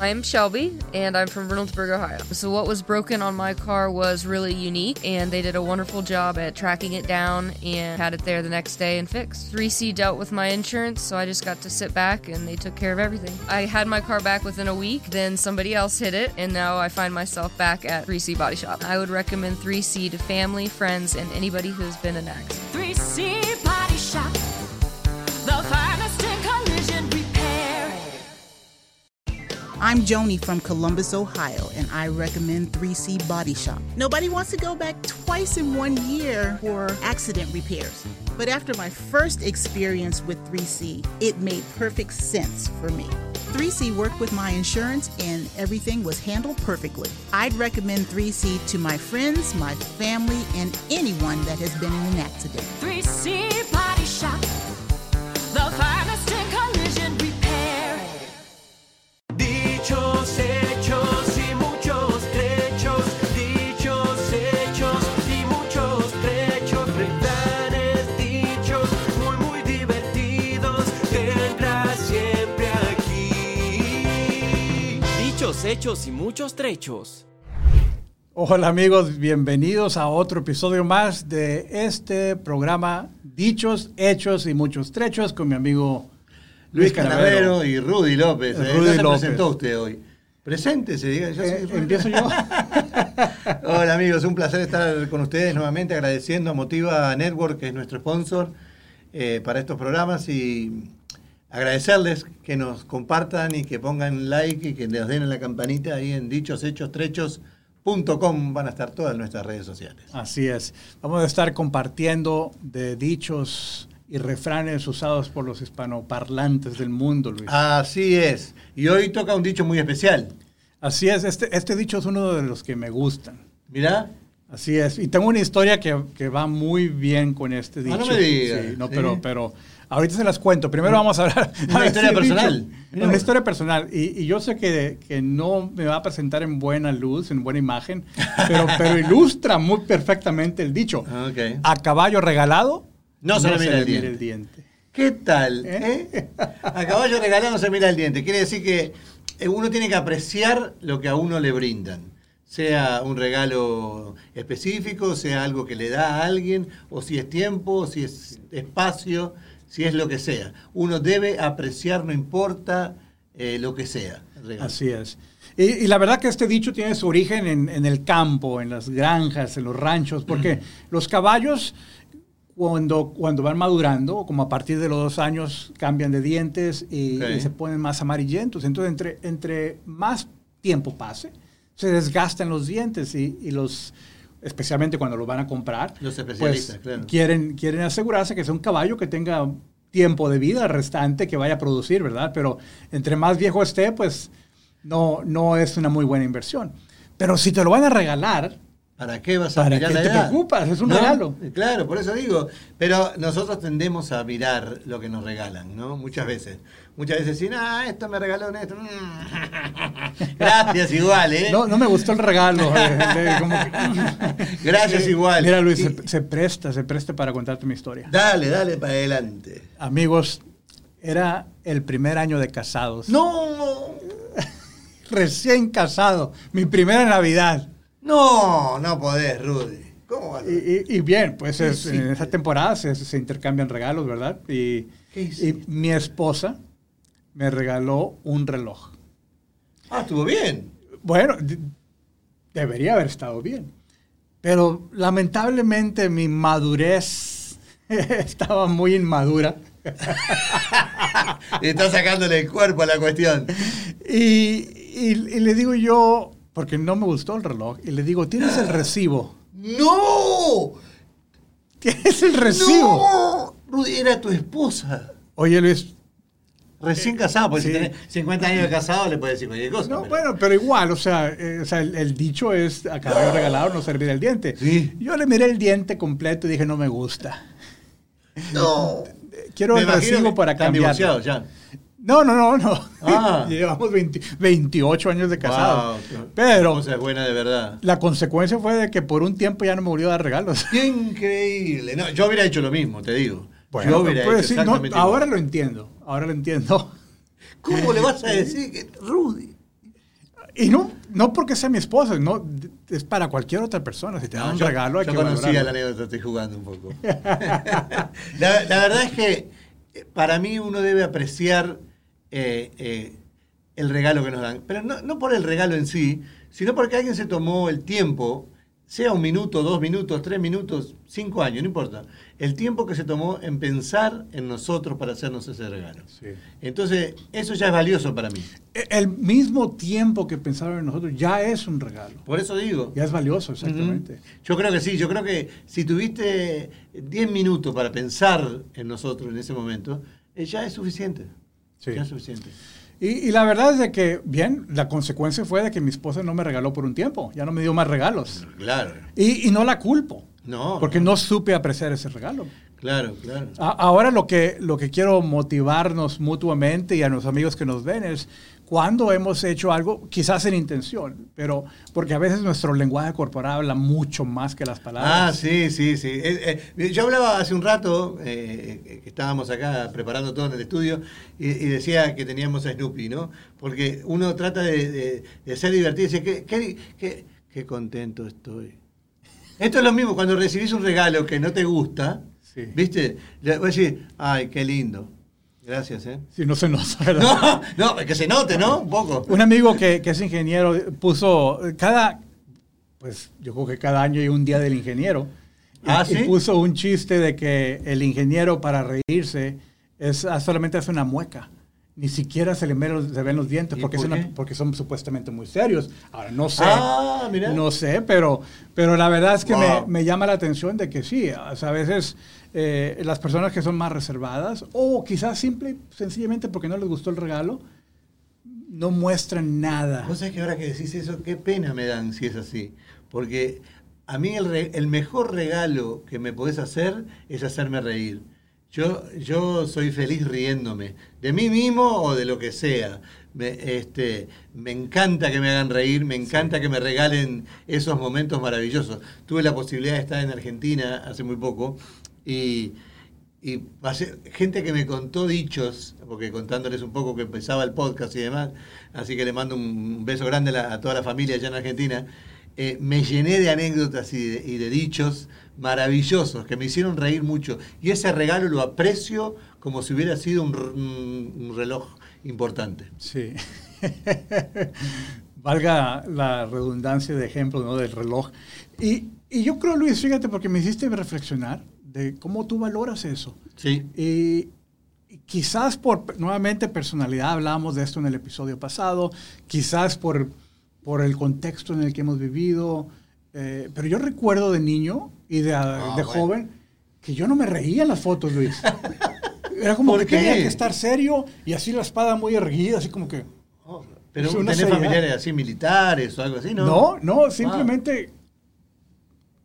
I'm Shelby, and I'm from Reynoldsburg, Ohio. So, what was broken on my car was really unique, and they did a wonderful job at tracking it down and had it there the next day and fixed. 3C dealt with my insurance, so I just got to sit back and they took care of everything. I had my car back within a week, then somebody else hit it, and now I find myself back at 3C Body Shop. I would recommend 3C to family, friends, and anybody who's been an accident. 3C Body Shop. I'm Joni from Columbus, Ohio, and I recommend 3C Body Shop. Nobody wants to go back twice in one year for accident repairs. But after my first experience with 3C, it made perfect sense for me. 3C worked with my insurance and everything was handled perfectly. I'd recommend 3C to my friends, my family, and anyone that has been in an accident. 3C Body Shop. The hechos y muchos trechos. Hola amigos, bienvenidos a otro episodio más de este programa Dichos, Hechos y Muchos Trechos con mi amigo Luis Canavero y Rudy López. ¿eh? Rudy no se López. presentó usted hoy. Preséntese, diga. Yo soy Eh, Rudy. empiezo yo. Hola amigos, un placer estar con ustedes nuevamente, agradeciendo a Motiva Network, que es nuestro sponsor eh, para estos programas, y agradecerles que nos compartan y que pongan like y que nos den en la campanita ahí en dichoshechos.trechos.com. Van a estar todas nuestras redes sociales. Así es. Vamos a estar compartiendo de dichos y refranes usados por los hispanoparlantes del mundo, Luis. Así es. Y hoy toca un dicho muy especial. Así es, este, este dicho es uno de los que me gustan. Mirá, Así es. Y tengo una historia que, que va muy bien con este dicho. Ah, no me digas, Sí, no, ¿sí? pero, pero ahorita se las cuento. Primero vamos a hablar. Una a historia el personal. dicho- una historia personal. Y, y yo sé que, que no me va a presentar en buena luz, en buena imagen, pero, pero ilustra muy perfectamente el dicho. Ok. A caballo regalado, No se le mira el mira diente. el diente. ¿Qué tal? eh? A caballo regalado no se mira el diente. Quiere decir que eh, uno tiene que apreciar lo que a uno le brindan. Sea un regalo específico, sea algo que le da a alguien, o si es tiempo, o si es espacio, si es lo que sea. Uno debe apreciar, no importa eh, lo que sea. Así es. Y, y la verdad que este dicho tiene su origen en, en el campo, en las granjas, en los ranchos, porque los caballos cuando, cuando van madurando, como a partir de los dos años, cambian de dientes y, se ponen más amarillentos. Entonces, entre, entre más tiempo pase, se desgastan los dientes y, y los, especialmente cuando los van a comprar, Los especialistas, pues, claro. quieren, quieren asegurarse que sea un caballo que tenga tiempo de vida restante que vaya a producir, ¿verdad? Pero entre más viejo esté, pues no, no es una muy buena inversión. Pero si te lo van a regalar, ¿Para qué vas a ¿Para mirar qué la te edad? preocupas? Es un regalo. Claro, por eso digo. Pero nosotros tendemos a mirar lo que nos regalan, ¿no? Muchas veces. Muchas veces decir, ah, esto me regaló esto. Gracias igual, ¿eh? no, no me gustó el regalo. eh, de- como que- Gracias igual. Mira, Luis, se presta, se presta para contarte mi historia. Dale, dale para adelante. Amigos, era el primer año de casados. No, Recién casado, mi primera Navidad. No, no podés, Rudy. ¿Cómo vas a- Y, y- y bien, pues ¿Qué es- en esa temporada se, se intercambian regalos, ¿verdad? Y, ¿Qué y mi esposa me regaló un reloj. Ah, estuvo bien. Bueno, de- debería haber estado bien. Pero lamentablemente mi madurez estaba muy inmadura. Está sacándole el cuerpo a la cuestión. Y, y- y le digo yo, porque no me gustó el reloj, y le digo, ¿tienes el recibo? ¡No! ¿Tienes el recibo? ¡No! Rudy, era tu esposa. Oye, Luis, Recién casado, porque sí. si tenés 50 años de casado le puedes decir cualquier cosa. No, pero- bueno, pero igual, o sea, eh, o sea, el, el dicho es a caballo regalado no servir el diente. Sí. Yo le miré el diente completo y dije, no me gusta. No. Quiero el recibo para cambiar. ya. No, no, no, no. Ah. Llevamos 20 28 años de casados. Wow, pero Cosa buena de verdad. la consecuencia fue de que por un tiempo ya no me volvió a dar regalos. Qué increíble. No, yo hubiera hecho lo mismo, te digo. Bueno, yo hubiera pues hecho no, ahora lo entiendo. Ahora lo entiendo. ¿Cómo le vas a decir que Rudy? Y no, no porque sea mi esposa, no, es para cualquier otra persona. Si te dan un yo, regalo, hay yo que conocía valorarlo. la anécdota, estoy jugando un poco. la, la verdad es que eh, para mí uno debe apreciar eh, eh, el regalo que nos dan. Pero no, no por el regalo en sí, sino porque alguien se tomó el tiempo, sea un minuto, dos minutos, tres minutos, cinco años, no importa. El tiempo que se tomó en pensar en nosotros para hacernos ese regalo. Sí. Entonces, eso ya es valioso para mí. E- El mismo tiempo que pensaron en nosotros ya es un regalo. Por eso digo. Ya es valioso, exactamente. Yo creo que sí, yo creo que si tuviste 10 minutos para pensar en nosotros en ese momento, eh, ya es suficiente. Sí. Ya es suficiente. Y, y la verdad es de que, bien, la consecuencia fue de que mi esposa no me regaló por un tiempo, ya no me dio más regalos. Claro. Y, y no la culpo, No. porque no supe apreciar ese regalo. Claro, claro. A- ahora lo que, lo que quiero motivarnos mutuamente y a los amigos que nos ven es cuando hemos hecho algo, quizás en intención, pero porque a veces nuestro lenguaje corporal habla mucho más que las Ah, palabras. sí, sí, sí. Eh, eh, yo hablaba hace un rato, eh, eh, que estábamos acá preparando todo en el estudio, y, y decía que teníamos a Snoopy, ¿no? Porque uno trata de, de- de ser divertido y dice, qué, qué, qué- qué contento estoy. Esto es lo mismo, cuando recibís un regalo que no te gusta, Sí. ¿viste? Le voy a decir, ay, qué lindo. Gracias, ¿eh? Si no se nos. No, no, que se note, ¿no? Un poco. Un amigo que, que es ingeniero puso cada, pues yo creo que cada año hay un día del ingeniero. Y- Ah, y ¿sí? puso un chiste de que el ingeniero para reírse es solamente hace una mueca. Ni siquiera se le ven los, se ven los dientes ¿Y porque, es por una- porque son supuestamente muy serios. Ahora, no sé. Ah, mira. No sé, pero, pero la verdad es que Wow. me, me llama la atención de que sí, o sea, a veces eh, las personas que son más reservadas o quizás simple, sencillamente porque no les gustó el regalo, no muestran nada. Vos sabés que ahora que decís eso, qué pena me dan si es así. Porque a mí el, el mejor regalo que me podés hacer es hacerme reír. Yo, yo soy feliz riéndome, de mí mismo o de lo que sea. Me, este, me encanta que me hagan reír, me encanta que me regalen esos momentos maravillosos. Tuve la posibilidad de estar en Argentina hace muy poco y, y pasé- gente que me contó dichos, porque contándoles un poco que empezaba el podcast y demás, así que le mando un beso grande a, la- a toda la familia allá en Argentina, eh, me llené de anécdotas y de, y de dichos maravillosos que me hicieron reír mucho. Y ese regalo lo aprecio como si hubiera sido un, reloj importante. Sí. Valga la redundancia de ejemplo ¿no? del reloj. Y, y yo creo, Luis, fíjate, porque me hiciste reflexionar de cómo tú valoras eso. Sí. Y quizás por, nuevamente, personalidad, hablábamos de esto en el episodio pasado, quizás por, por el contexto en el que hemos vivido, eh, pero yo recuerdo de niño y de, Ah, de bueno. joven que yo no me reía en las fotos, Luis. Era como ¿Por que qué? tenía que estar serio y así la espada muy erguida, así como que... Oh, Pero tenés seriedad. familiares así militares o algo así, ¿no? No, no, simplemente,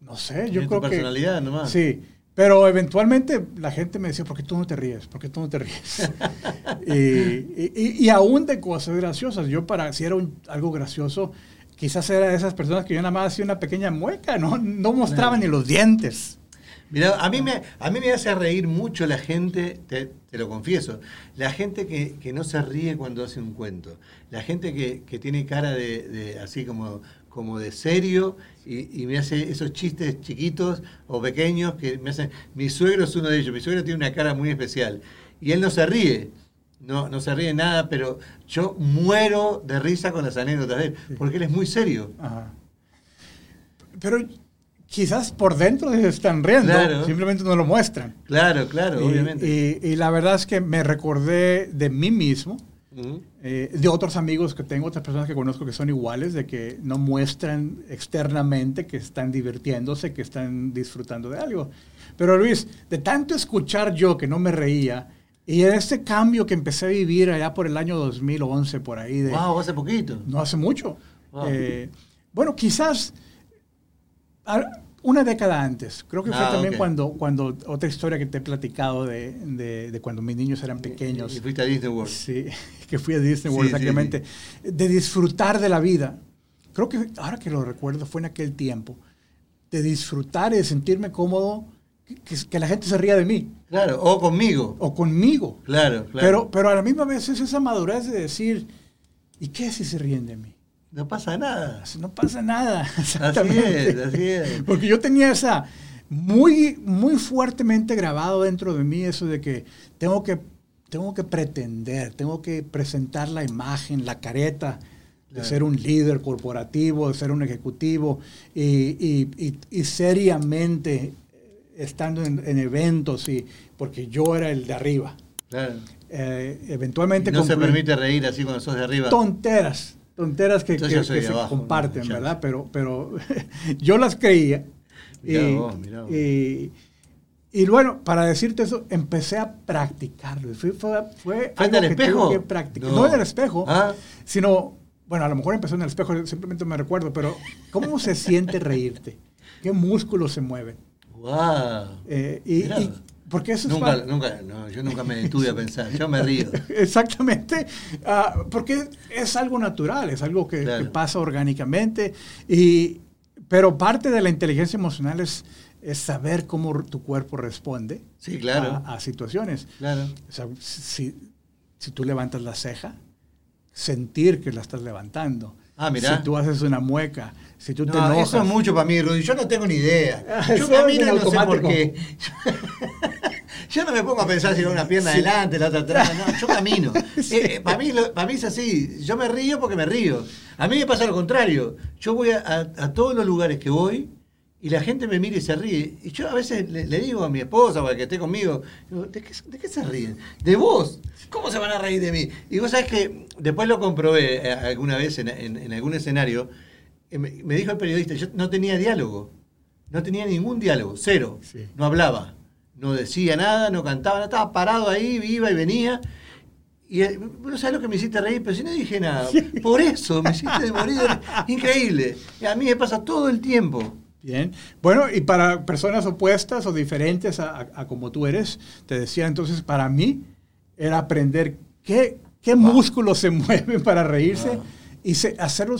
no sé, yo creo tu que... personalidad nomás. Sí, pero eventualmente la gente me decía, ¿por qué tú no te ríes? ¿Por qué tú no te ríes? y, y- y- y aún de cosas graciosas. Yo para, si era un- algo gracioso, quizás era de esas personas que yo nada más hacía una pequeña mueca, no, no mostraba ni los dientes. Mira, a mí, me, a mí me hace reír mucho la gente, te, te lo confieso, la gente que, que no se ríe cuando hace un cuento, la gente que, que tiene cara de, de así como, como de serio y, y me hace esos chistes chiquitos o pequeños que me hacen... Mi suegro es uno de ellos, mi suegro tiene una cara muy especial y él no se ríe. No, no se ríe nada, pero yo muero de risa con las anécdotas de él, porque él es muy serio. Ajá. Pero quizás por dentro se están riendo, Claro. simplemente no lo muestran. Claro, claro, Y- obviamente. y- y la verdad es que me recordé de mí mismo eh, de otros amigos que tengo, otras personas que conozco que son iguales, de que no muestran externamente que están divirtiéndose, que están disfrutando de algo. Pero Luis, de tanto escuchar yo que no me reía, y en este cambio que empecé a vivir allá por el año 2011, por ahí, de, Wow, hace poquito. no hace mucho. Wow. Eh, bueno, quizás una década antes. Creo que fue Ah, también ok. cuando, cuando otra historia que te he platicado de, de- de cuando mis niños eran pequeños. Y fuiste a Disney World. Sí, que fui a Disney World, Sí, sí, exactamente. De disfrutar de la vida. Creo que ahora que lo recuerdo fue en aquel tiempo. De disfrutar y de sentirme cómodo, que, la gente se ría de mí Claro, o conmigo. o conmigo. Claro, claro. Pero, pero a la misma vez es esa madurez de decir, ¿y qué si se ríen de mí? no pasa nada. No pasa nada. Así es, así es. Porque yo tenía esa muy, muy fuertemente grabado dentro de mí eso de que tengo que, tengo que pretender, tengo que presentar la imagen, la careta de Claro. ser un líder corporativo, de ser un ejecutivo y, y- y- y seriamente estando en, en eventos y porque yo era el de arriba. Claro. Eh, Y eventualmente no se permite reír así cuando sos de arriba. tonteras, tonteras que, que- se abajo, comparten, ¿no? ¿verdad? Pero, pero yo las creía. Mirá y, vos, mirá vos. y- y bueno, para decirte eso, empecé a practicarlo. Fue, fue, fue ¿Frente algo al que espejo? que practicar. No. No. en el espejo, Ah. sino, bueno, a lo mejor empezó en el espejo, simplemente me recuerdo, pero ¿cómo se siente reírte? ¿Qué músculos se mueven? Wow. Eh, y, y- porque eso es Nunca, parte- nunca, no, yo nunca me detuve a pensar, yo me río. Exactamente, ah, porque es algo natural, es algo que, Claro. que pasa orgánicamente, y, pero parte de la inteligencia emocional es, es saber cómo tu cuerpo responde Sí, claro. a, a situaciones. Claro. O sea, si, si tú levantas la ceja, sentir que la estás levantando. Ah, mirá. Si tú haces una mueca, si tú te No, enojas. eso es mucho para mí, Rudy. Yo no tengo ni idea. Ah, Yo camino y no sé por qué. Yo no me pongo a pensar si va una pierna adelante, la otra atrás. No, yo camino. Eh, eh, para, mí, para mí es así. Yo me río porque me río. A mí me pasa lo contrario. Yo voy a, a- a todos los lugares que voy y la gente me mira y se ríe. Y yo a veces le, le digo a mi esposa o al que esté conmigo, digo, ¿de, qué, de qué se ríen? ¿De vos? ¿Cómo se van a reír de mí? Y vos sabés que después lo comprobé eh, alguna vez en, en- en algún escenario. Eh, Me, dijo el periodista, yo no tenía diálogo. No tenía ningún diálogo, cero. Sí. No hablaba, no decía nada, no cantaba, nada, estaba parado ahí, iba y venía. Y no sabes lo que me hiciste reír, pero si no dije nada. Por eso me hiciste morir. de. Increíble. Y a mí me pasa todo el tiempo. Bien. Bueno, y para personas opuestas o diferentes a, a- a como tú eres, te decía entonces, para mí era aprender qué, qué músculos se mueven para reírse Wow. y se- hacerlo,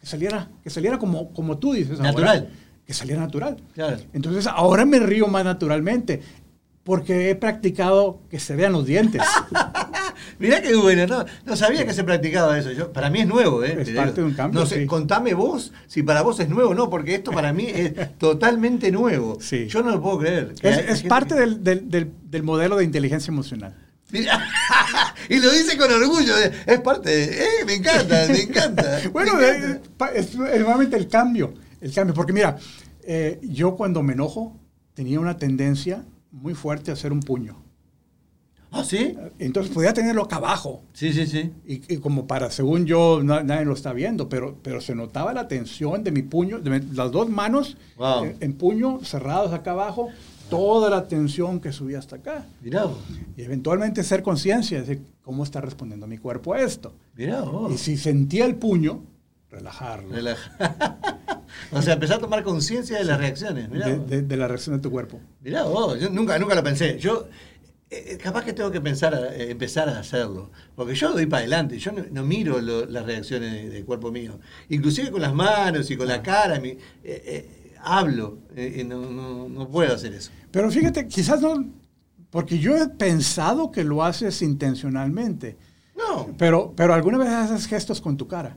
que saliera, que saliera como, como tú dices. ahora, Natural. que saliera natural. Claro. Entonces ahora me río más naturalmente porque he practicado que se vean los dientes. Mirá qué bueno, no, no sabía que se practicaba eso. Yo, para mí es nuevo, ¿eh? Es Te parte de un cambio, No sé, sí. contame vos si para vos es nuevo o no, porque esto para mí es totalmente nuevo. Sí. Yo no lo puedo creer. Es es gente parte del, del- del- del modelo de inteligencia emocional. Y lo dice con orgullo. Es parte de. eh, me encanta, me encanta. Bueno, me eh, encanta. pa- es, es nuevamente el cambio, el cambio, porque mira, eh, yo cuando me enojo tenía una tendencia muy fuerte a hacer un puño. ¿Ah, sí? Entonces podía tenerlo acá abajo. Sí, sí, sí. Y, y como para, según yo, na- nadie lo está viendo, pero, pero se notaba la tensión de mi puño, de mi- las dos manos Wow. eh, en puño, cerrados acá abajo, toda la tensión que subía hasta acá. Mirá. Y eventualmente ser conciencia de cómo está respondiendo mi cuerpo a esto. Mirá. Y si sentía el puño, relajarlo. Relaja. o sea, empezar a tomar conciencia de las reacciones. Mirá de, vos. de- de la reacción de tu cuerpo. Mirá vos, yo nunca, nunca lo pensé. Yo, eh, capaz que tengo que pensar a- eh, empezar a hacerlo. Porque yo doy para adelante, yo no, no miro lo- las reacciones de- del cuerpo mío. Inclusive con las manos y con la cara, mi- eh, eh, hablo. eh, no, no- no puedo hacer eso. Pero fíjate, quizás no, porque yo he pensado que lo haces intencionalmente, No. pero, pero alguna vez haces gestos con tu cara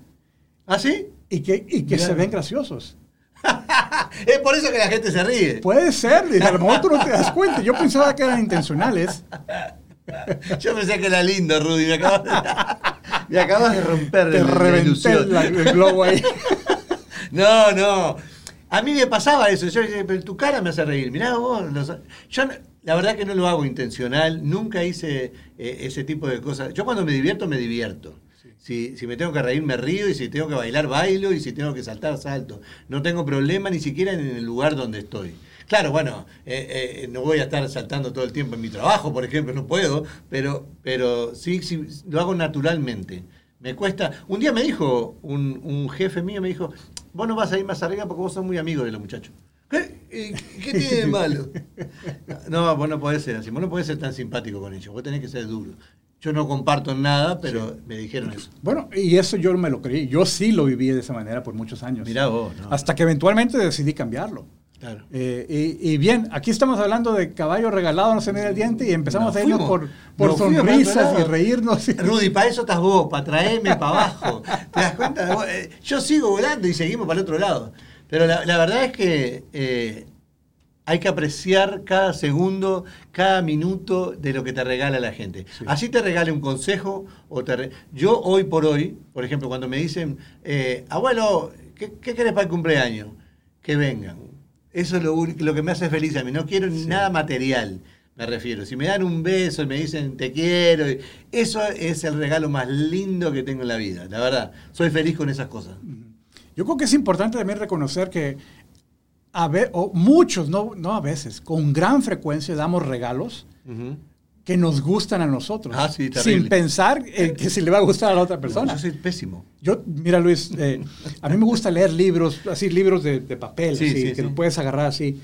¿Ah, sí? y que, y que Mira. se ven graciosos. es por eso que la gente se ríe. Puede ser, y a lo mejor tú no te das cuenta. Yo pensaba que eran intencionales. Yo pensé que era lindo, Rudy. Me acabas de, me acabas de romper Te la- reventé la- el globo ahí. No, no. A mí me pasaba eso. Yo pero tu cara me hace reír. Mirá vos. los- yo la verdad que no lo hago intencional. Nunca hice eh, ese tipo de cosas. Yo cuando me divierto, me divierto. Si, si me tengo que reír, me río. Y si tengo que bailar, bailo. Y si tengo que saltar, salto. No tengo problema ni siquiera en el lugar donde estoy. Claro, bueno, eh, eh, no voy a estar saltando todo el tiempo en mi trabajo, por ejemplo, no puedo, pero, pero sí, sí, lo hago naturalmente. Me cuesta. Un día me dijo, un, un jefe mío me dijo, vos no vas a ir más arriba porque vos sos muy amigo de los muchachos. ¿Qué? ¿Y ¿Qué tiene de malo? No, vos no podés ser así, vos no podés ser tan simpático con ellos, vos tenés que ser duro. Yo no comparto nada, pero me dijeron eso. Bueno, y eso yo me lo creí. Yo sí lo viví de esa manera por muchos años. Mirá vos, ¿no? Hasta que eventualmente decidí cambiarlo. Claro. Eh, y, y bien, aquí estamos hablando de caballo regalado, no se mira el diente, y empezamos a irnos por, por sonrisas y reírnos. Rudy, para eso estás vos, para traerme para abajo. ¿Te das cuenta? Eh, Yo sigo volando y seguimos para el otro lado. Pero la, la verdad es que eh, hay que apreciar cada segundo, cada minuto de lo que te regala la gente. Así te regale un consejo o te re- Yo hoy por hoy, por ejemplo, cuando me dicen, eh, abuelo, ¿qué, qué querés para el cumpleaños? Que vengan. Eso es lo, lo que me hace feliz a mí. No quiero nada material, me refiero. Si me dan un beso y me dicen te quiero, eso es el regalo más lindo que tengo en la vida. La verdad, soy feliz con esas cosas. Yo creo que es importante también reconocer que a ve- o muchos, no, no a veces, con gran frecuencia damos regalos. Que nos gustan a nosotros, Ah, sí, terrible. sin pensar eh, que se le va a gustar a la otra persona. Yo soy pésimo. Yo, mira Luis, eh, a mí me gusta leer libros, así libros de, de papel, Sí, así, sí, que sí. lo puedes agarrar así.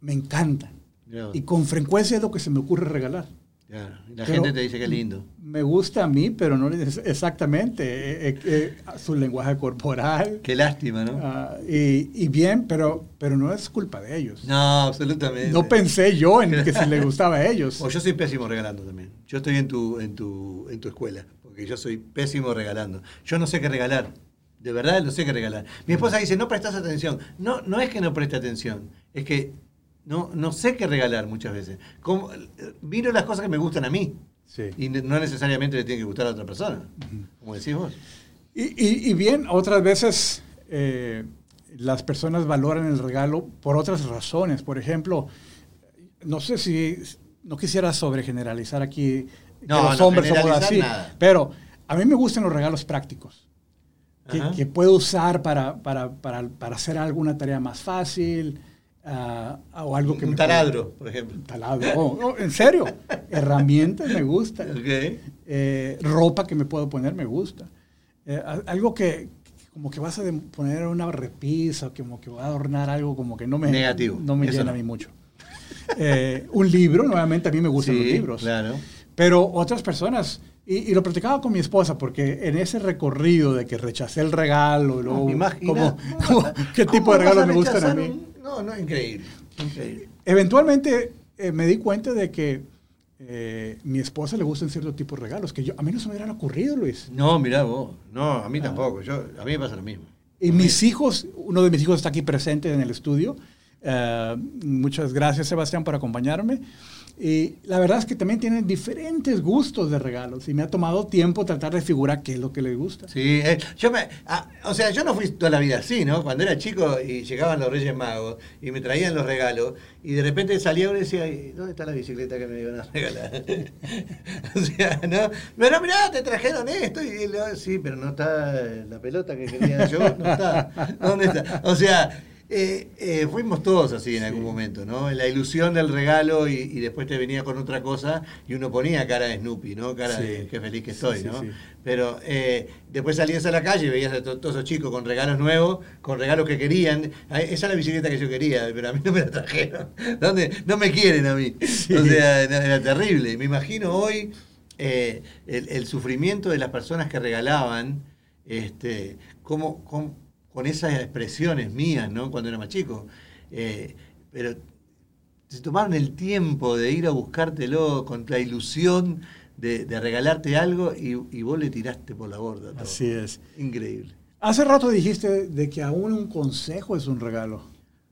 Me encanta. Ya. Y con frecuencia es lo que se me ocurre regalar. Claro, La Pero- gente te dice que lindo. Me gusta a mí, pero no exactamente eh, eh, eh, su lenguaje corporal. Qué lástima, ¿no? ah, y, y bien, pero, pero no es culpa de ellos. No, absolutamente. No pensé yo en que si le gustaba a ellos. O yo soy pésimo regalando también. Yo estoy en tu, en tu, en tu escuela, porque yo soy pésimo regalando. Yo no sé qué regalar. De verdad no sé qué regalar. Mi esposa dice, no prestas atención. No, no es que no preste atención, es que no, no sé qué regalar muchas veces. Como, eh, miro las cosas que me gustan a mí. Sí. Y no necesariamente le tiene que gustar a otra persona. Como decís vos. Y, y- y bien, otras veces eh, las personas valoran el regalo por otras razones. Por ejemplo, no sé si, no quisiera sobregeneralizar aquí que No, los no, hombres somos así, nada. pero a mí me gustan los regalos prácticos. Que, que puedo usar para, para, para, para hacer alguna tarea más fácil ah, o algo que Un me taladro, por ejemplo. Taladro. Oh, oh, en serio, herramientas me gustan. Ok. Eh, ropa que me puedo poner me gusta. Eh, a- algo que como que vas a poner una repisa, como que va a adornar algo como que no me, Negativo, no me eso llena no. a mí mucho. Eh, un libro, nuevamente a mí me gustan los libros. claro. Pero otras personas, y, y lo platicaba con mi esposa, porque en ese recorrido de que rechacé el regalo, luego, como- no, como- ¿qué ¿cómo tipo de a me gustan a mí? No, no, increíble. Increíble. Eventualmente eh, me di cuenta de que eh, mi esposa le gustan cierto tipo de regalos, que yo, a mí no se me hubieran ocurrido, Luis. No, mirá vos. No, a Ah. mí tampoco. Yo, a mí me pasa lo mismo. Y mis hijos, uno de mis hijos está aquí presente en el estudio. Eh, muchas gracias, Sebastián, por acompañarme. Y la verdad es que también tienen diferentes gustos de regalos y me ha tomado tiempo tratar de figurar qué es lo que les gusta. Sí, eh, yo me, ah, o sea, yo no fui toda la vida así, ¿no? Cuando era chico y llegaban los Reyes Magos y me traían los regalos y de repente salía uno y decía, "Ay, ¿dónde está la bicicleta que me iban a regalar? o sea, ¿no? Pero mirá, te trajeron esto y lo- sí, pero no está la pelota que quería yo, no está. ¿Dónde está? O sea, eh, eh, fuimos todos así en algún momento, ¿no? La ilusión del regalo y, y después te venía con otra cosa y uno ponía cara de Snoopy, ¿no? Cara Sí. de qué feliz que estoy, Sí, ¿no? Pero eh, después salías a la calle y veías a to- todos esos chicos con regalos nuevos, con regalos que querían. Esa es la bicicleta que yo quería, pero a mí no me la trajeron. ¿Dónde? No me quieren a mí. O sea, era terrible. Me imagino hoy el, el sufrimiento de las personas que regalaban, este, cómo, cómo- con esas expresiones mías, ¿no? Cuando era más chico. Eh, pero se tomaron el tiempo de ir a buscártelo con la ilusión de, de regalarte algo y, y vos le tiraste por la borda. todo. Así es. Increíble. Hace rato dijiste de que aún un consejo es un regalo.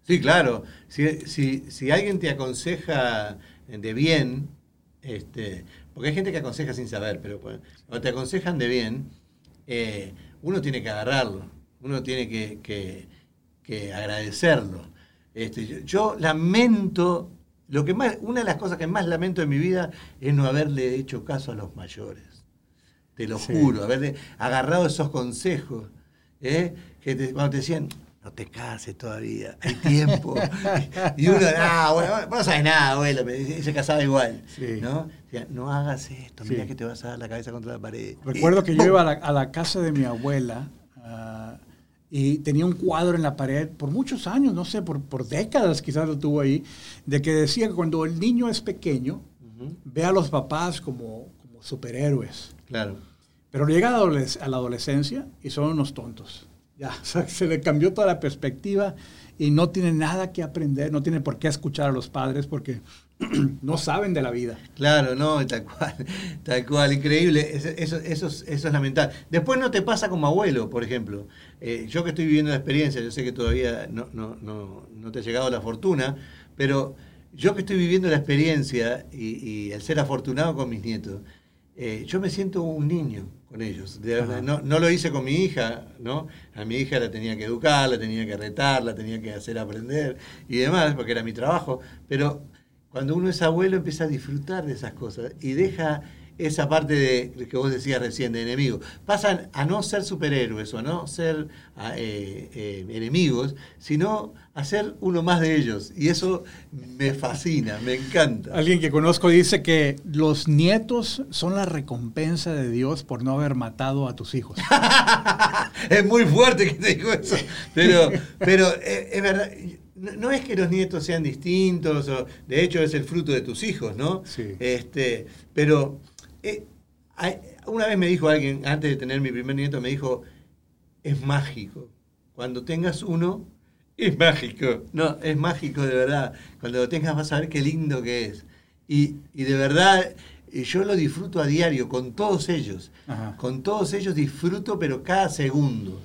Sí, claro. Si, si, si alguien te aconseja de bien, este, porque hay gente que aconseja sin saber, pero cuando cuando te aconsejan de bien, eh, uno tiene que agarrarlo, uno tiene que, que- que agradecerlo. Este, yo, yo lamento, lo que más, una de las cosas que más lamento en mi vida es no haberle hecho caso a los mayores. Te lo Sí. juro, haberle agarrado esos consejos. ¿eh? Que te- cuando te decían, no te cases todavía, hay tiempo. y uno, ah, bueno, vos no sabes nada, abuelo, me dice, y se casaba igual. Sí. ¿no? Hagas esto, mira Sí. que te vas a dar la cabeza contra la pared. Recuerdo que yo iba a la, a la casa de mi abuela ah, y tenía un cuadro en la pared por muchos años, no sé, por, por décadas quizás lo tuvo ahí, de que decía que cuando el niño es pequeño, Ujú, ve a los papás como, como superhéroes, Claro. pero llega a adoles- a la adolescencia y son unos tontos. Ya, o sea, se le cambió toda la perspectiva y no tiene nada que aprender, no tiene por qué escuchar a los padres porque no saben de la vida. Claro, no, tal cual, tal cual, increíble. Eso, eso, eso, es, eso es lamentable. Después no te pasa como abuelo, por ejemplo. Eh, yo que estoy viviendo la experiencia, yo sé que todavía no, no, no, no te ha llegado la fortuna, pero yo que estoy viviendo la experiencia y, y el ser afortunado con mis nietos, eh, yo me siento un niño con ellos. De no, no lo hice con mi hija, ¿no? A mi hija la tenía que educar, la tenía que retar, la tenía que hacer aprender y demás, porque era mi trabajo. Pero cuando uno es abuelo empieza a disfrutar de esas cosas y deja esa parte de que vos decías recién, de enemigo. Pasan a no ser superhéroes o a no ser a, eh, eh, enemigos, sino a ser uno más de ellos. Y eso me fascina, me encanta. Alguien que conozco dice que los nietos son la recompensa de Dios por no haber matado a tus hijos. es muy fuerte que te digo eso, pero, pero eh, es verdad. No, no es que los nietos sean distintos, o, de hecho es el fruto de tus hijos, ¿no? Sí. Este, pero eh, hay- una vez me dijo alguien, antes de tener mi primer nieto, me dijo, es mágico. Cuando tengas uno, es mágico. No, es mágico de verdad. Cuando lo tengas vas a ver qué lindo que es. Y, y de verdad, yo lo disfruto a diario con todos ellos. Ajá. Con todos ellos disfruto, pero cada segundo.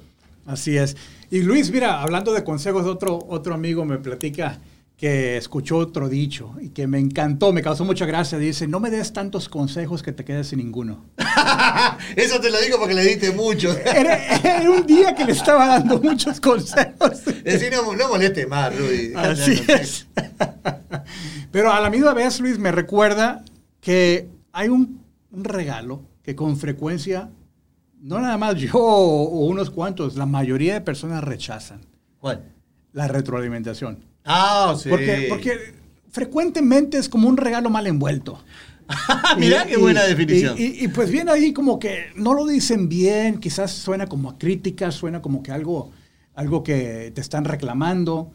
Así es. Y Luis, mira, hablando de consejos, otro, otro amigo me platica que escuchó otro dicho y que me encantó, me causó mucha gracia. Dice, no me des tantos consejos que te quedes sin ninguno. Eso te lo digo porque le diste mucho. Era, era un día que le estaba dando muchos consejos. Decí, no, no moleste más, de Así es. Pero a la misma vez, Luis, me recuerda que hay un, un regalo que con frecuencia, no nada más yo o unos cuantos, la mayoría de personas rechazan. ¿Cuál? La retroalimentación. Ah, sí. Porque, porque frecuentemente es como un regalo mal envuelto. Mirá Y- qué buena y- definición. Y, pues viene ahí como que no lo dicen bien, quizás suena como a crítica, suena como que algo, algo que te están reclamando.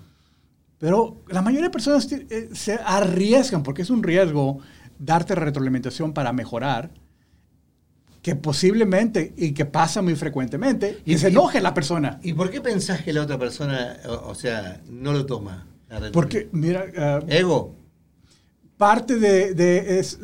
Pero la mayoría de personas eh, se arriesgan, porque es un riesgo darte retroalimentación para mejorar, que posiblemente y que pasa muy frecuentemente, y, Y- se enoje la persona. ¿Y por qué pensás que la otra persona, o, o sea, no lo toma? la? Porque, mira, ah, Ego. parte de, de- es,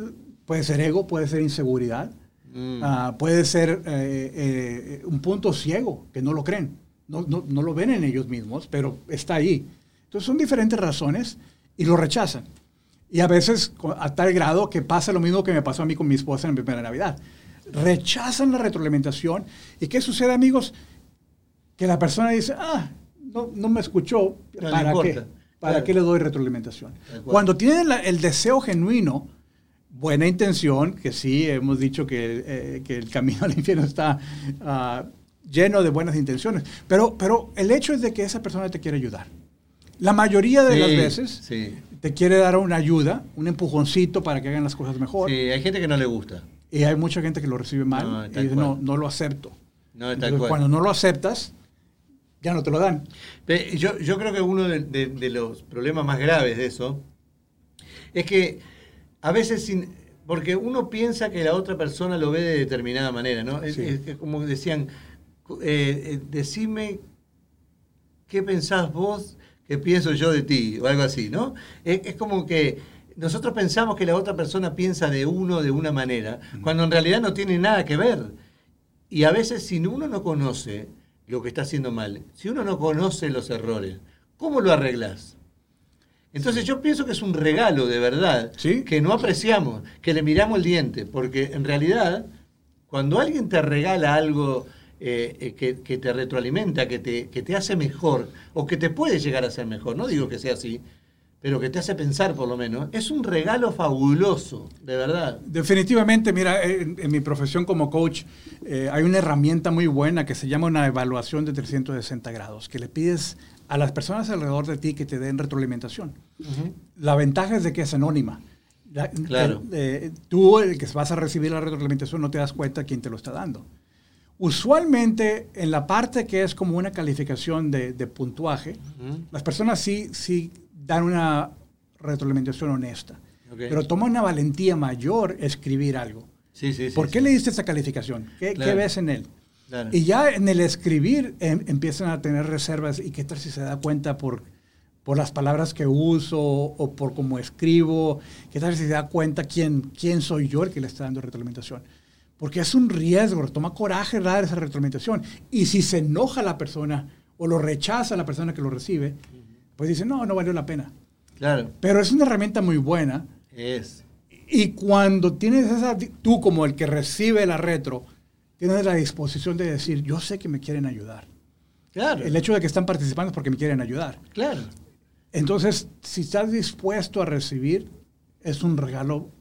puede ser ego, puede ser inseguridad, Mm. ah, puede ser eh, eh, un punto ciego, que no lo creen, no, no- no lo ven en ellos mismos, pero está ahí. Entonces son diferentes razones y lo rechazan. Y a veces a tal grado que pasa lo mismo que me pasó a mí con mi esposa en mi primera Navidad. Rechazan la retroalimentación. ¿Y qué sucede, amigos? Que la persona dice, ah, no, no me escuchó, No ¿para qué? ¿Para Claro. qué le doy retroalimentación? Cuando tienen la- el deseo genuino, buena intención, que sí, hemos dicho que, eh, que el camino al infierno está ah, lleno de buenas intenciones, pero, pero el hecho es de que esa persona te quiere ayudar. La mayoría de Sí, las veces Sí. te quiere dar una ayuda, un empujoncito para que hagan las cosas mejor. Sí, hay gente que no le gusta. Y hay mucha gente que lo recibe mal No, y dice, cual. no, no lo acepto. No, Entonces, cuando no lo aceptas, ya no te lo dan. Yo, yo creo que uno de, de- de los problemas más graves de eso es que a veces, sin, porque uno piensa que la otra persona lo ve de determinada manera, ¿no? Es, Sí. es- es como decían, eh, eh, decime qué pensás vos que pienso yo de ti, o algo así, ¿no? Es, es como que nosotros pensamos que la otra persona piensa de uno de una manera, cuando en realidad no tiene nada que ver. Y a veces si uno no conoce lo que está haciendo mal, si uno no conoce los errores, ¿cómo lo arreglas? Entonces yo pienso que es un regalo de verdad, Sí. que no apreciamos, que le miramos el diente, porque en realidad cuando alguien te regala algo eh, eh, que, que te retroalimenta, que te, que te hace mejor, o que te puede llegar a ser mejor, no digo que sea así, pero que te hace pensar por lo menos, es un regalo fabuloso, de verdad. Definitivamente, mira, en, en mi profesión como coach eh, hay una herramienta muy buena que se llama una evaluación de 360 grados, que le pides a las personas alrededor de ti que te den retroalimentación. La ventaja es de que es anónima. La- Claro. eh, eh, tú, el que vas a recibir la retroalimentación, no te das cuenta quién te lo está dando. Usualmente, en la parte que es como una calificación de, de puntuaje, las personas sí, sí dan una retroalimentación honesta. Pero toma una valentía mayor escribir algo. Sí, sí, sí. ¿Por qué le diste esa calificación? ¿Qué, ves en él? Claro. Y ya en el escribir em- empiezan a tener reservas. ¿Y qué tal si se da cuenta por, por las palabras que uso o por cómo escribo? ¿Qué tal si se da cuenta quién, quién soy yo el que le está dando retroalimentación? Porque es un riesgo, toma coraje dar esa retroalimentación. Y si se enoja la persona o lo rechaza la persona que lo recibe, pues dice, no, no valió la pena. Claro, Pero es una herramienta muy buena. es. Y cuando tienes esa, tú como el que recibe la retro, tienes la disposición de decir, yo sé que me quieren ayudar. Claro, El hecho de que están participando es porque me quieren ayudar. claro. Entonces, si estás dispuesto a recibir, es un regalo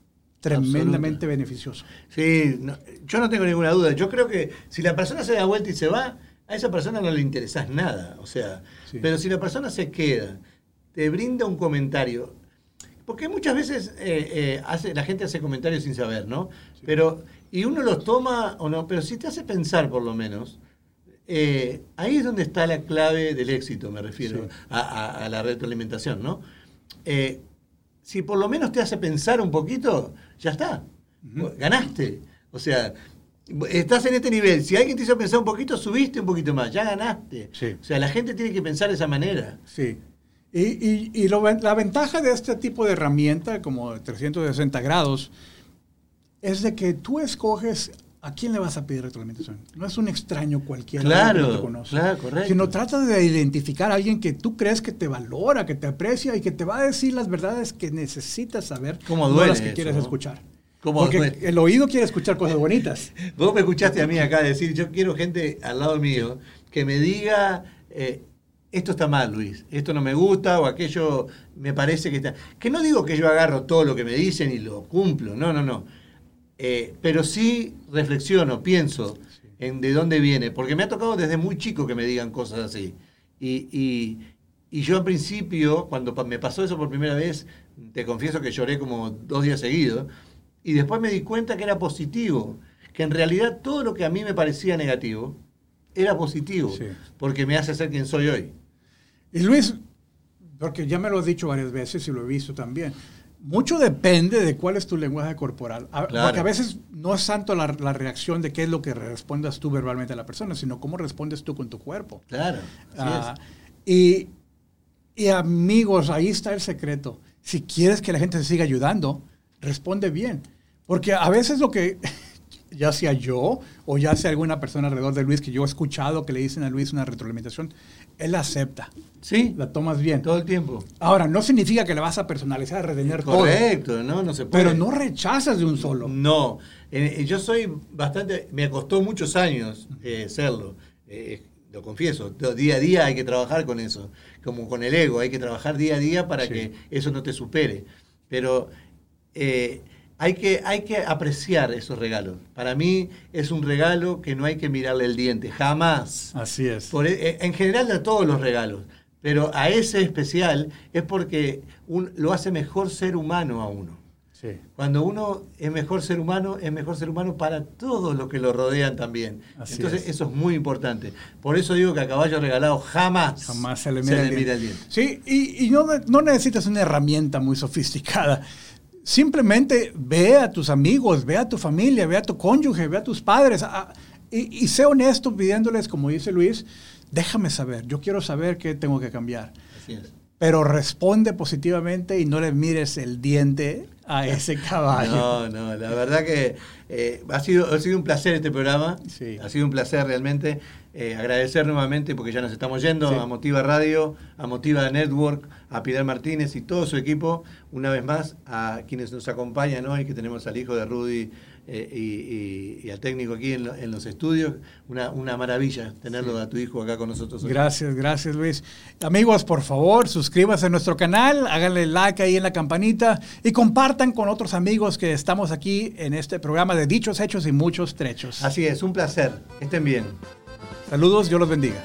tremendamente Absoluta. beneficioso. Sí, no- yo no tengo ninguna duda. Yo creo que si la persona se da vuelta y se va, a esa persona no le interesás nada. O sea, Sí. pero si la persona se queda, te brinda un comentario, porque muchas veces eh, eh, hace, la gente hace comentarios sin saber, ¿no? Pero, y uno los toma o no, pero si te hace pensar por lo menos, eh, ahí es donde está la clave del éxito, me refiero, Sí. a, a- a la retroalimentación, ¿no? Si por lo menos te hace pensar un poquito, ya está. Ganaste. O sea, estás en este nivel. Si alguien te hizo pensar un poquito, subiste un poquito más. Ya ganaste. Sí. O sea, la gente tiene que pensar de esa manera. Sí. Y, y- y lo la ventaja de este tipo de herramienta, como de 360 grados, es de que tú escoges a quién le vas a pedir retroalimentación. No es un extraño cualquiera Claro, que no te conoce. claro, correcto. Sino tratas de identificar a alguien que tú crees que te valora, que te aprecia y que te va a decir las verdades que necesitas saber, Cómo no las que eso, quieres ¿no? escuchar. Porque el oído quiere escuchar cosas bonitas. Vos me escuchaste a mí acá decir, yo quiero gente al lado mío que me diga, eh, esto está mal, Luis, esto no me gusta o aquello me parece que está... Que no digo que yo agarro todo lo que me dicen y lo cumplo, no, no, no. Eh, pero sí reflexiono, pienso en de dónde viene, porque me ha tocado desde muy chico que me digan cosas así. Y, y- y yo al principio, cuando me pasó eso por primera vez, te confieso que lloré como dos días seguidos, y después me di cuenta que era positivo, que en realidad todo lo que a mí me parecía negativo era positivo, Sí. porque me hace ser quien soy hoy. Y Luis, porque ya me lo has dicho varias veces y lo he visto también, mucho depende de cuál es tu lenguaje corporal. A- Claro. Porque a veces no es tanto la, la reacción de qué es lo que respondas tú verbalmente a la persona, sino cómo respondes tú con tu cuerpo. Claro. así Ah, es. y, y amigos, ahí está el secreto. Si quieres que la gente se siga ayudando, responde bien. Porque a veces lo que, ya sea yo o ya sea alguna persona alrededor de Luis que yo he escuchado que le dicen a Luis una retroalimentación, él la acepta, Sí, la tomas bien. todo el tiempo. Ahora, no significa que le vas a personalizar, a retener todo, Correcto, ¿no? No se puede. pero no rechazas de un solo. No, Eh, yo soy bastante, me costó muchos años eh, serlo, eh, lo confieso, día a día hay que trabajar con eso, como con el ego, hay que trabajar día a día para Sí. que eso no te supere, pero eh, hay, que, hay que apreciar esos regalos. Para mí es un regalo que no hay que mirarle el diente, jamás. Así es. Por- eh, en general a todos los regalos, pero a ese especial es porque un- lo hace mejor ser humano a uno. Sí. Cuando uno es mejor ser humano, es mejor ser humano para todos los que lo rodean también. Así Entonces es. eso es muy importante. Por eso digo que a caballo regalado jamás, Jamás se le mira, el, diente. el diente. Sí, y, y no, no necesitas una herramienta muy sofisticada. Simplemente ve a tus amigos, ve a tu familia, ve a tu cónyuge, ve a tus padres a- y, y sé honesto pidiéndoles, como dice Luis, déjame saber, yo quiero saber qué tengo que cambiar. Así es. Pero responde positivamente y no le mires el diente a ese caballo. No, no, la verdad que eh, ha, sido, ha sido un placer este programa. Sí. Ha sido un placer realmente. Eh, agradecer nuevamente porque ya nos estamos yendo Sí. a Motiva Radio, a Motiva Network, a Pilar Martínez y todo su equipo. Una vez más, a quienes nos acompañan hoy, que tenemos al hijo de Rudy eh, y, y- y al técnico aquí en, lo- en los estudios. Una, una maravilla tenerlo a tu hijo acá con nosotros hoy. Gracias, gracias Luis. Amigos, por favor, suscríbanse a nuestro canal, háganle like ahí en la campanita y compartan con otros amigos que estamos aquí en este programa de Dichos, Hechos y Muchos Trechos. Así es, un placer. Estén bien. Saludos, Dios los bendiga.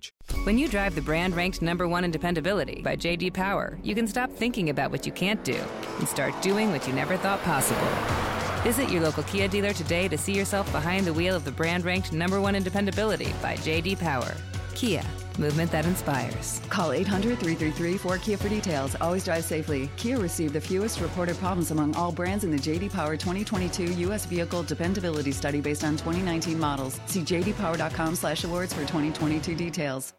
When you drive the brand ranked number one in dependability by JD Power, you can stop thinking about what you can't do and start doing what you never thought possible. Visit your local Kia dealer today to see yourself behind the wheel of the brand ranked number one in dependability by JD Power. Kia, movement that inspires. Call 800 333 4KIA for details. Always drive safely. Kia received the fewest reported problems among all brands in the JD Power 2022 U.S. Vehicle Dependability Study based on 2019 models. See jdpower.com slash awards for 2022 details.